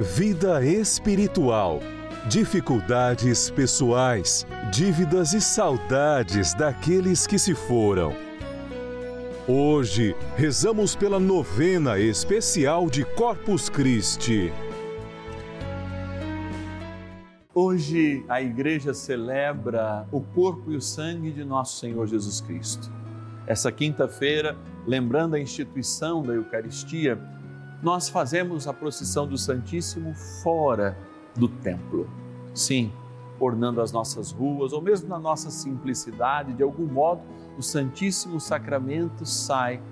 vida espiritual, dificuldades pessoais, dívidas e saudades daqueles que se foram. Hoje, rezamos pela novena especial de Corpus Christi. Hoje a igreja celebra o corpo e o sangue de nosso Senhor Jesus Cristo. Essa quinta-feira, lembrando a instituição da Eucaristia, nós fazemos a procissão do Santíssimo fora do templo. Sim, ornando as nossas ruas, ou mesmo na nossa simplicidade, de algum modo, o Santíssimo Sacramento sai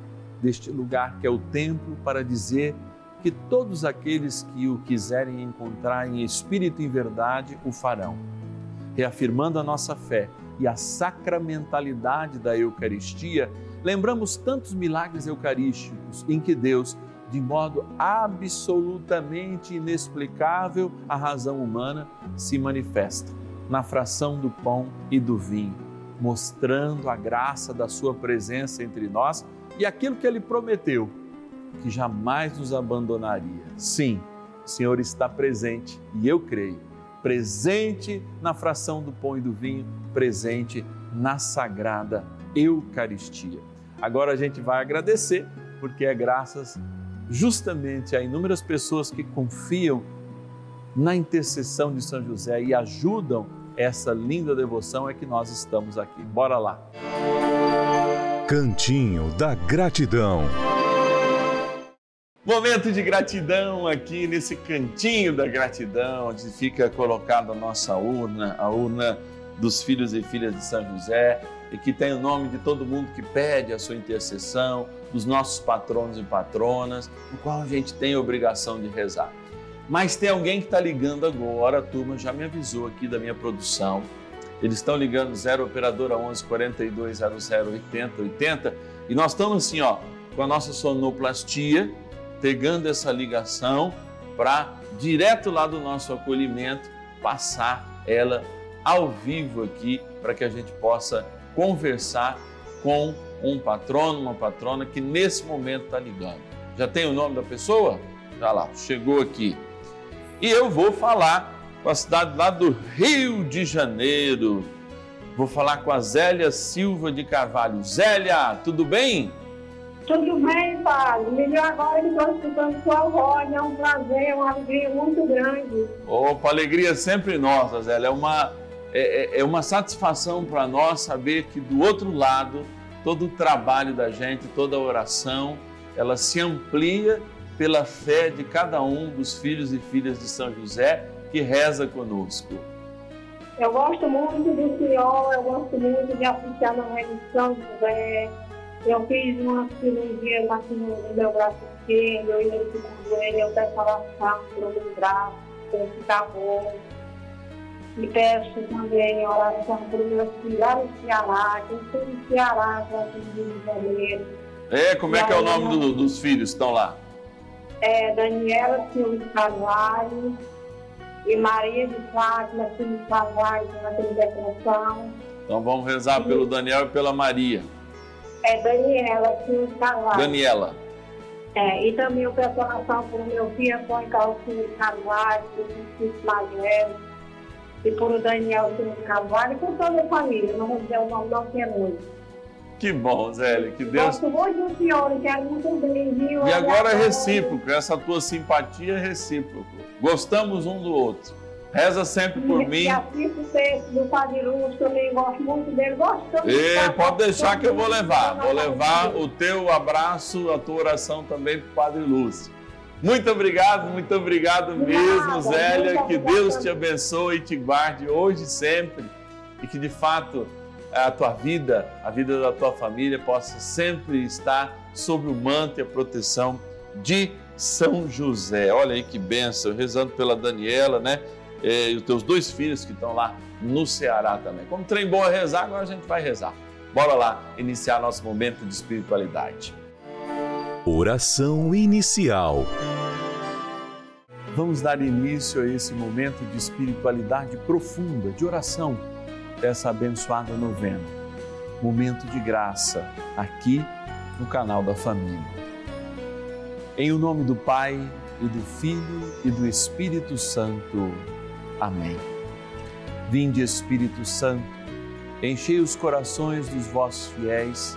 deste lugar que é o templo para dizer que todos aqueles que o quiserem encontrar em espírito e em verdade o farão. Reafirmando a nossa fé e a sacramentalidade da Eucaristia, lembramos tantos milagres eucarísticos em que Deus de modo absolutamente inexplicável, a razão humana se manifesta na fração do pão e do vinho, mostrando a graça da Sua presença entre nós e aquilo que Ele prometeu, que jamais nos abandonaria. Sim, o Senhor está presente e eu creio, presente na fração do pão e do vinho, presente na sagrada Eucaristia. Agora a gente vai agradecer, porque é graças justamente a inúmeras pessoas que confiam na intercessão de São José e ajudam essa linda devoção é que nós estamos aqui. Bora lá. Cantinho da Gratidão. Momento de gratidão aqui nesse cantinho da gratidão, onde fica colocada a nossa urna, a urna dos filhos e filhas de São José, e que tem o nome de todo mundo que pede a sua intercessão dos nossos patronos e patronas, no qual a gente tem a obrigação de rezar. Mas tem alguém que está ligando agora, a turma já me avisou aqui da minha produção. Eles estão ligando 0 operadora 11 42 00 80 80 e nós estamos assim, ó, com a nossa sonoplastia, pegando essa ligação para direto lá do nosso acolhimento passar ela ao vivo aqui para que a gente possa conversar com um patrono, uma patrona que nesse momento está ligando. Já tem o nome da pessoa? Já lá, chegou aqui. E eu vou falar com a cidade lá do Rio de Janeiro. Vou falar com a Zélia Silva de Carvalho. Zélia, tudo bem? Tudo bem, Padre. Melhor agora que estou escutando sua voz. É um prazer, uma alegria muito grande. Opa, alegria sempre nossa, Zélia. É uma, é, é, é uma satisfação para nós saber que do outro lado todo o trabalho da gente, toda a oração, ela se amplia pela fé de cada um dos filhos e filhas de São José que reza conosco. Eu gosto muito do Senhor, eu gosto muito de assistir na de São José. Eu fiz uma cirurgia aqui no meu braço esquerdo, eu ia no joelho, eu peço oração para o meu braço, para ficar bom. E peço também oração para os meus filhos lá no Ceará, que eu estou no Ceará, já Rio de Janeiro. É, como é que é o nome do, dos filhos que estão lá? É Daniela Silva Carvalho e Maria de Fátima Silva Carvalho, na depressão. Então vamos rezar pelo Daniel e pela Maria. É Daniela Silva Carvalho. Daniela. É, e também eu peço oração por meu filho, Antônio Calcinho Carvalho, por Francisco Magelo, e por o Daniel Silva Carvalho, e por toda a família. Não vou dizer o nome não, é muito. Que bom, Zélia, que Deus. Gosto muito do senhor, quero muito bem, viu? E agora é recíproco, essa tua simpatia é recíproca. Gostamos um do outro. Reza sempre por e, mim. E assisto texto do Padre Lúcio, também gosto muito dele. Gosto de E pode deixar que eu vou levar. Vou levar o teu abraço, a tua oração também para o Padre Lúcio. Muito obrigado, muito obrigado mesmo, nada, Zélia. Que. Deus te abençoe e te guarde hoje e sempre. E que de fato a tua vida, a vida da tua família possa sempre estar sob o manto e a proteção de São José. Olha aí que bênção, rezando pela Daniela, né? Eh, E os teus dois filhos que estão lá no Ceará também. Como trem bom é rezar, agora a gente vai rezar. Bora lá iniciar nosso momento de espiritualidade. Oração inicial. Vamos dar início a esse momento de espiritualidade profunda, de oração, dessa abençoada novena. Momento de graça, aqui no canal da família. Em o nome do Pai e do Filho e do Espírito Santo. Amém. Vinde, Espírito Santo, enchei os corações dos vossos fiéis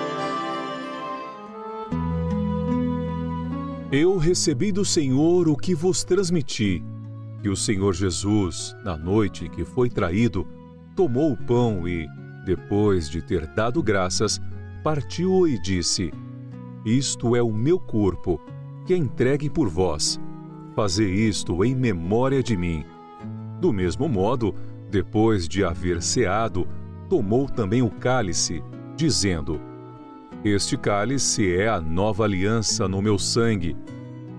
Eu recebi do Senhor o que vos transmiti, que o Senhor Jesus, na noite que foi traído, tomou o pão e, depois de ter dado graças, partiu-o e disse: Isto é o meu corpo, que é entregue por vós. Fazei isto em memória de mim. Do mesmo modo, depois de haver ceado, tomou também o cálice, dizendo: Este cálice é a nova aliança no meu sangue.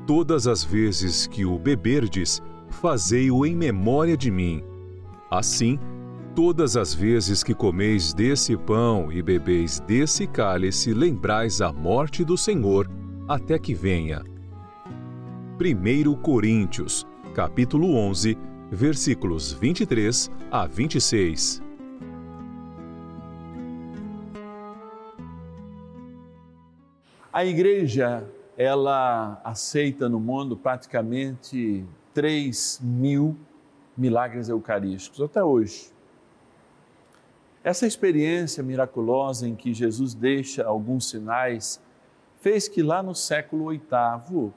Todas as vezes que o beberdes, fazei-o em memória de mim. Assim, todas as vezes que comeis desse pão e bebeis desse cálice, lembrais a morte do Senhor, até que venha. 1 Coríntios, capítulo 11, versículos 23 a 26. A igreja, ela aceita no mundo praticamente 3 mil milagres eucarísticos, até hoje. Essa experiência miraculosa em que Jesus deixa alguns sinais fez que lá no século VIII,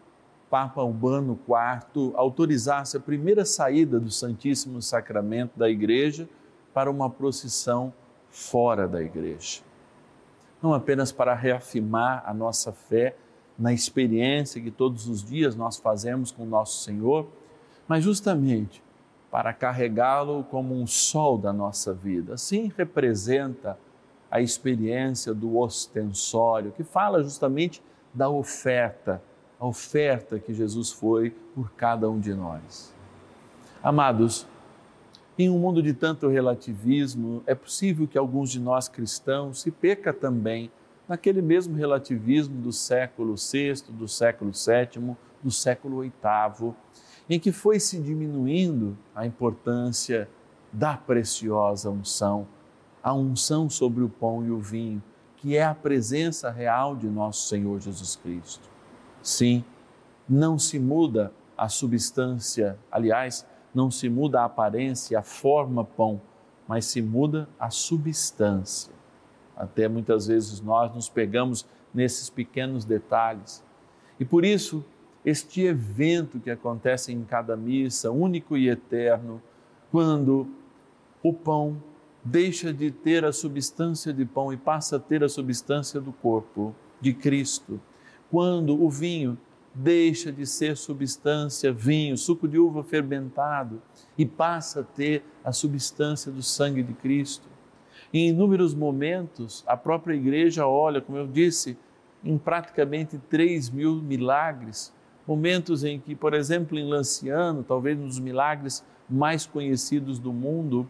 Papa Urbano IV autorizasse a primeira saída do Santíssimo Sacramento da igreja para uma procissão fora da igreja. Não apenas para reafirmar a nossa fé na experiência que todos os dias nós fazemos com o nosso Senhor, mas justamente para carregá-lo como um sol da nossa vida. Assim representa a experiência do ostensório, que fala justamente da oferta, a oferta que Jesus foi por cada um de nós. Amados, em um mundo de tanto relativismo, é possível que alguns de nós cristãos se peca também naquele mesmo relativismo do século VI, do século VII, do século VIII, em que foi se diminuindo a importância da preciosa unção, a unção sobre o pão e o vinho, que é a presença real de nosso Senhor Jesus Cristo. Sim, não se muda a substância, aliás, não se muda a aparência, a forma pão, mas se muda a substância. Até muitas vezes nós nos pegamos nesses pequenos detalhes. E por isso, este evento que acontece em cada missa, único e eterno, quando o pão deixa de ter a substância de pão e passa a ter a substância do corpo de Cristo, quando o vinho deixa de ser substância vinho, suco de uva fermentado e passa a ter a substância do sangue de Cristo. Em inúmeros momentos, a própria igreja olha, como eu disse, em praticamente 3 mil milagres, momentos em que, por exemplo, em Lanciano, talvez um dos milagres mais conhecidos do mundo,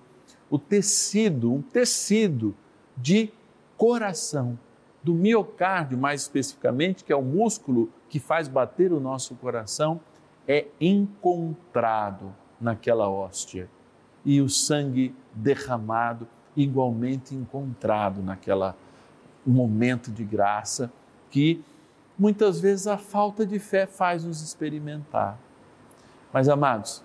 o tecido, um tecido de coração, do miocárdio mais especificamente, que é o músculo que faz bater o nosso coração, é encontrado naquela hóstia. E o sangue derramado igualmente encontrado naquela momento de graça que muitas vezes a falta de fé faz nos experimentar. Mas amados,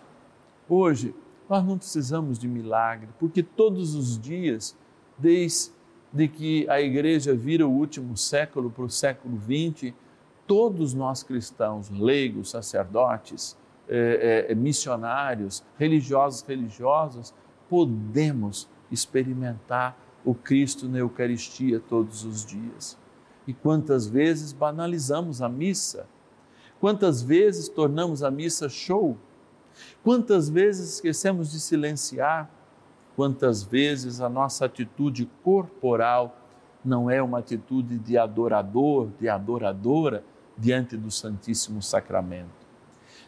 hoje nós não precisamos de milagre, porque todos os dias, desde que a igreja vira o último século para o século XX, todos nós cristãos, leigos, sacerdotes, eh, eh, missionários, religiosos, religiosas, podemos experimentar o Cristo na Eucaristia todos os dias. E quantas vezes banalizamos a missa? Quantas vezes tornamos a missa show? Quantas vezes esquecemos de silenciar? Quantas vezes a nossa atitude corporal não é uma atitude de adorador, de adoradora diante do Santíssimo Sacramento?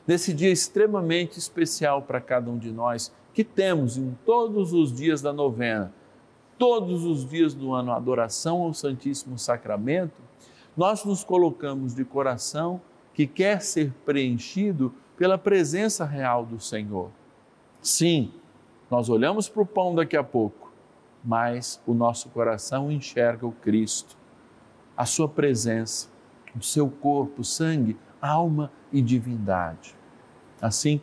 Nesse dia extremamente especial para cada um de nós, que temos em todos os dias da novena, todos os dias do ano, adoração ao Santíssimo Sacramento, nós nos colocamos de coração que quer ser preenchido pela presença real do Senhor. Sim, nós olhamos para o pão daqui a pouco, mas o nosso coração enxerga o Cristo, a sua presença, o seu corpo, sangue, alma e divindade. Assim,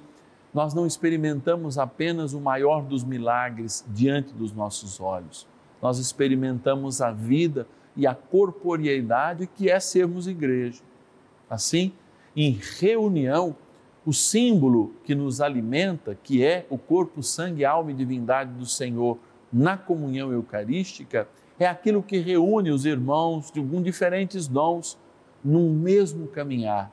nós não experimentamos apenas o maior dos milagres diante dos nossos olhos, nós experimentamos a vida e a corporeidade que é sermos igreja. Assim, em reunião, o símbolo que nos alimenta, que é o corpo, sangue, alma e divindade do Senhor na comunhão eucarística, é aquilo que reúne os irmãos de alguns diferentes dons num mesmo caminhar.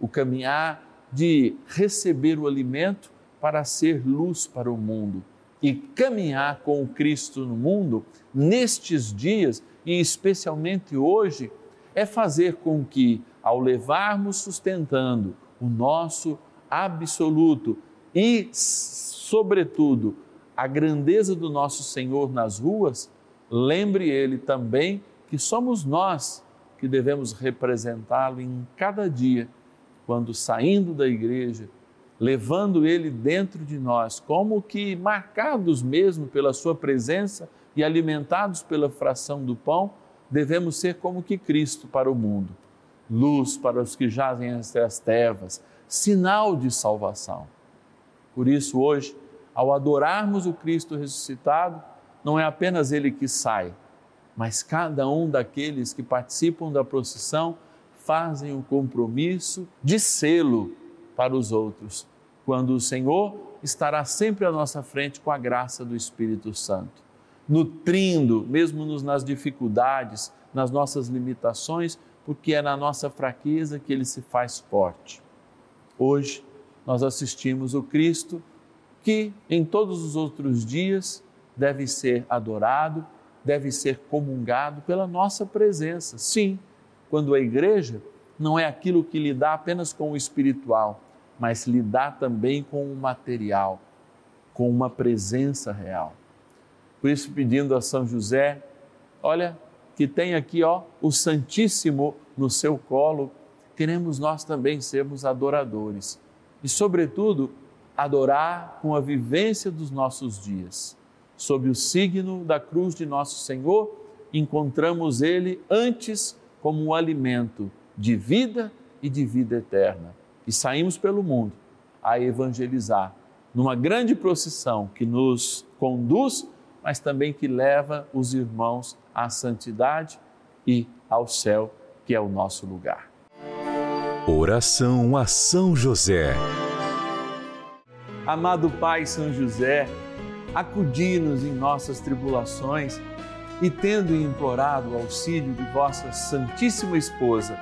O caminhar de receber o alimento para ser luz para o mundo e caminhar com o Cristo no mundo nestes dias e especialmente hoje é fazer com que, ao levarmos sustentando o nosso absoluto e, sobretudo, a grandeza do nosso Senhor nas ruas, lembre ele também que somos nós que devemos representá-lo em cada dia quando saindo da igreja, levando ele dentro de nós, como que marcados mesmo pela sua presença e alimentados pela fração do pão, devemos ser como que Cristo para o mundo, luz para os que jazem entre as trevas, sinal de salvação. Por isso, hoje, ao adorarmos o Cristo ressuscitado, não é apenas ele que sai, mas cada um daqueles que participam da procissão fazem o compromisso de selo para os outros, quando o Senhor estará sempre à nossa frente com a graça do Espírito Santo, nutrindo, mesmo nas dificuldades, nas nossas limitações, porque é na nossa fraqueza que ele se faz forte. Hoje nós assistimos o Cristo que em todos os outros dias deve ser adorado, deve ser comungado pela nossa presença. Sim, quando a igreja não é aquilo que lhe dá apenas com o espiritual, mas lhe dá também com o material, com uma presença real. Por isso, pedindo a São José, olha, que tem aqui ó, o Santíssimo no seu colo, queremos nós também sermos adoradores. E, sobretudo, adorar com a vivência dos nossos dias. Sob o signo da cruz de nosso Senhor, encontramos Ele antes como um alimento de vida e de vida eterna. E saímos pelo mundo a evangelizar, numa grande procissão que nos conduz, mas também que leva os irmãos à santidade e ao céu, que é o nosso lugar. Oração a São José. Amado Pai São José, acudi-nos em nossas tribulações e, tendo implorado o auxílio de vossa Santíssima Esposa,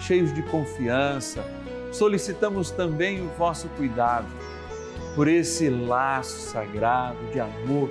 cheios de confiança, solicitamos também o vosso cuidado por esse laço sagrado de amor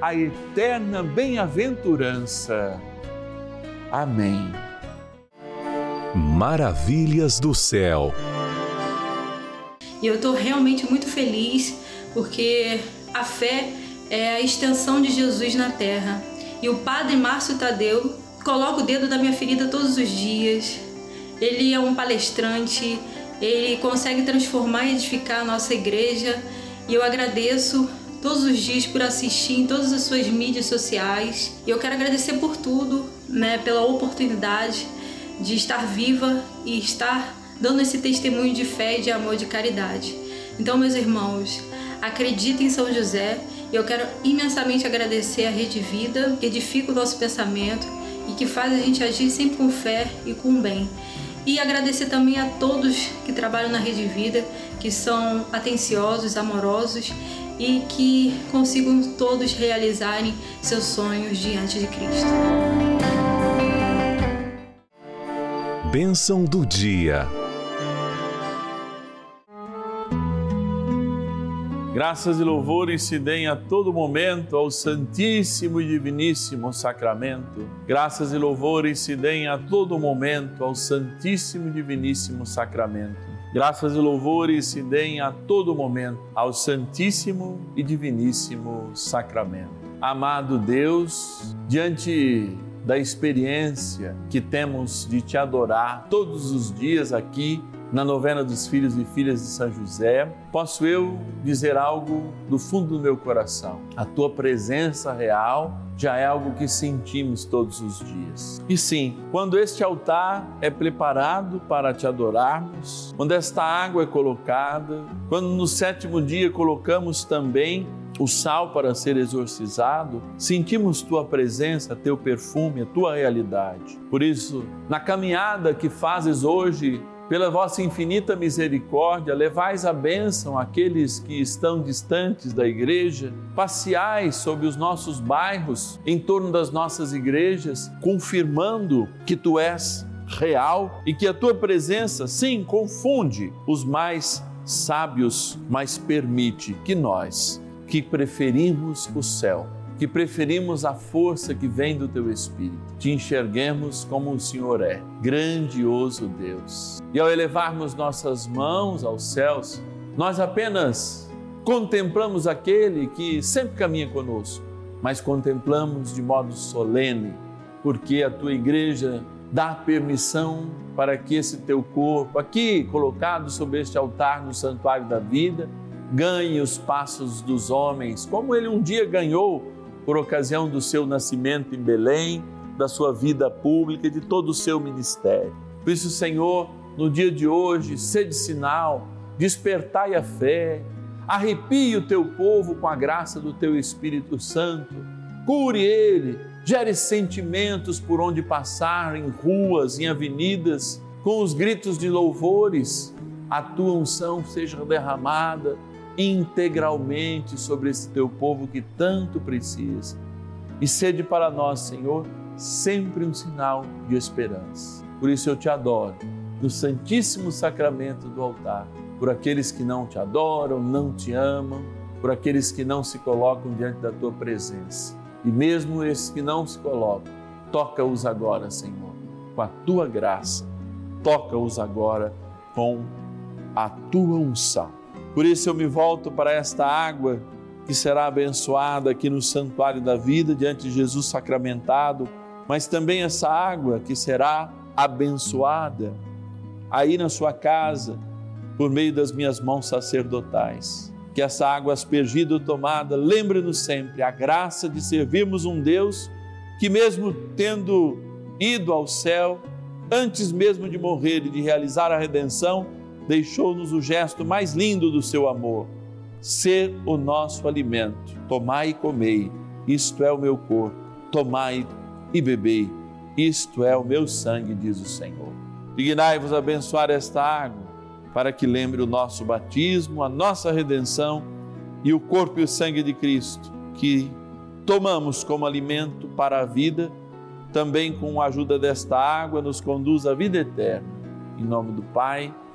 a eterna bem-aventurança. Amém. Maravilhas do céu. E eu estou realmente muito feliz porque a fé é a extensão de Jesus na terra. E o padre Márcio Tadeu coloca o dedo na minha ferida todos os dias. Ele é um palestrante, ele consegue transformar e edificar a nossa igreja. E eu agradeço todos os dias por assistir em todas as suas mídias sociais. E eu quero agradecer por tudo, né, pela oportunidade de estar viva e estar dando esse testemunho de fé, de amor, de caridade. Então, meus irmãos, acreditem em São José eu quero imensamente agradecer a Rede Vida, que edifica o nosso pensamento e que faz a gente agir sempre com fé e com bem. E agradecer também a todos que trabalham na Rede Vida, que são atenciosos, amorosos e que consigam todos realizarem seus sonhos diante de Cristo. Bênção do dia. Graças e louvores se deem a todo momento ao Santíssimo e Diviníssimo Sacramento. Graças e louvores se deem a todo momento ao Santíssimo e Diviníssimo Sacramento. Graças e louvores se deem a todo momento ao Santíssimo e Diviníssimo Sacramento. Amado Deus, diante da experiência que temos de te adorar todos os dias aqui na novena dos filhos e filhas de São José, posso eu dizer algo do fundo do meu coração. A tua presença real já é algo que sentimos todos os dias. E sim, quando este altar é preparado para te adorarmos, quando esta água é colocada, quando no sétimo dia colocamos também o sal para ser exorcizado, sentimos tua presença, teu perfume, a tua realidade. Por isso, na caminhada que fazes hoje pela vossa infinita misericórdia, levais a bênção àqueles que estão distantes da igreja, passeais sobre os nossos bairros, em torno das nossas igrejas, confirmando que tu és real e que a tua presença, sim, confunde os mais sábios, mas permite que nós, que preferimos o céu, que preferimos a força que vem do teu Espírito, te enxerguemos como o Senhor é, grandioso Deus. E ao elevarmos nossas mãos aos céus, nós apenas contemplamos aquele que sempre caminha conosco, mas contemplamos de modo solene, porque a tua igreja dá permissão para que esse teu corpo, aqui colocado sobre este altar no santuário da vida, ganhe os passos dos homens, como ele um dia ganhou por ocasião do seu nascimento em Belém, da sua vida pública e de todo o seu ministério. Por isso, Senhor, no dia de hoje, sede sinal, despertai a fé, arrepie o teu povo com a graça do teu Espírito Santo, cure ele, gere sentimentos por onde passar, em ruas, em avenidas, com os gritos de louvores, a tua unção seja derramada integralmente sobre esse teu povo que tanto precisa. E sede para nós, Senhor, sempre um sinal de esperança. Por isso eu te adoro no Santíssimo Sacramento do altar, por aqueles que não te adoram, não te amam, por aqueles que não se colocam diante da tua presença. E mesmo esses que não se colocam, toca-os agora, Senhor, com a tua graça. Toca-os agora com a tua unção por isso eu me volto para esta água que será abençoada aqui no santuário da vida diante de Jesus sacramentado, mas também essa água que será abençoada aí na sua casa por meio das minhas mãos sacerdotais. Que essa água aspergida ou tomada lembre-nos sempre a graça de servirmos um Deus que, mesmo tendo ido ao céu, antes mesmo de morrer e de realizar a redenção, deixou-nos o gesto mais lindo do seu amor, ser o nosso alimento. Tomai e comei, isto é o meu corpo. Tomai e bebei, isto é o meu sangue, diz o Senhor. Dignai-vos abençoar esta água, para que lembre o nosso batismo, a nossa redenção e o corpo e o sangue de Cristo, que tomamos como alimento para a vida, também com a ajuda desta água, nos conduz à vida eterna. Em nome do Pai,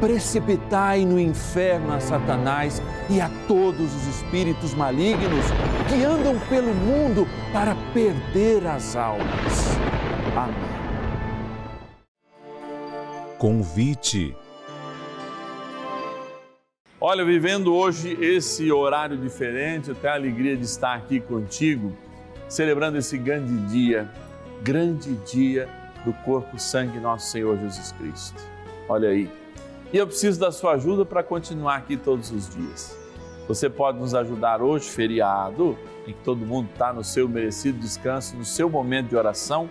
precipitai no inferno a Satanás e a todos os espíritos malignos que andam pelo mundo para perder as almas. Amém. Convite. Olha, vivendo hoje esse horário diferente, eu tenho a alegria de estar aqui contigo, celebrando esse grande dia, grande dia do corpo, sangue nosso Senhor Jesus Cristo. Olha aí e eu preciso da sua ajuda para continuar aqui todos os dias. Você pode nos ajudar hoje, feriado, em que todo mundo está no seu merecido descanso, no seu momento de oração,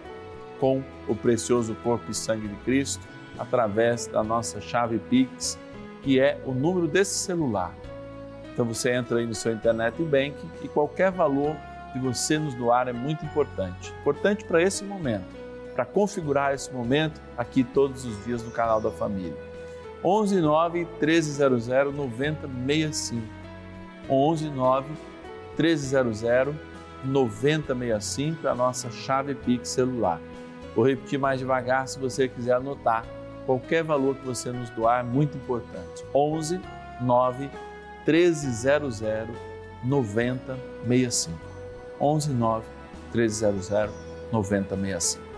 com o precioso corpo e sangue de Cristo, através da nossa chave Pix, que é o número desse celular. Então você entra aí no seu internet bank e qualquer valor que você nos doar é muito importante. Importante para esse momento, para configurar esse momento aqui todos os dias no canal da família. 11 9 1300 9065. 11 9 1300 9065 é a nossa chave Pix celular. Vou repetir mais devagar se você quiser anotar. Qualquer valor que você nos doar é muito importante. 11 9 1300 9065. 11 9 1300 9065.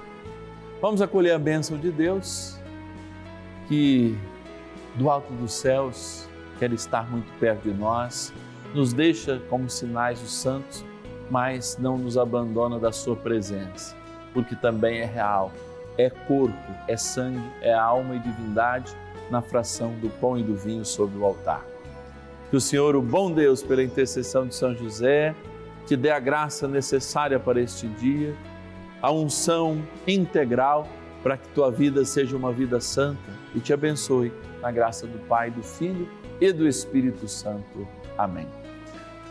Vamos acolher a bênção de Deus que do alto dos céus, quer estar muito perto de nós, nos deixa como sinais os santos, mas não nos abandona da sua presença, porque também é real, é corpo, é sangue, é alma e divindade, na fração do pão e do vinho sobre o altar. Que o Senhor, o bom Deus, pela intercessão de São José, te dê a graça necessária para este dia, a unção integral para que tua vida seja uma vida santa e te abençoe na graça do Pai, do Filho e do Espírito Santo. Amém.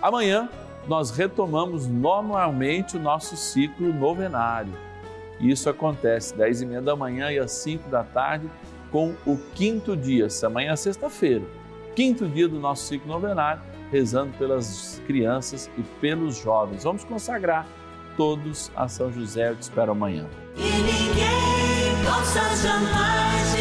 Amanhã nós retomamos normalmente o nosso ciclo novenário. Isso acontece às 10 e meia da manhã e às 5 da tarde com o quinto dia, amanhã é sexta-feira, quinto dia do nosso ciclo novenário, rezando pelas crianças e pelos jovens. Vamos consagrar todos a São José. Eu te espero amanhã. E ninguém possa jamais dizer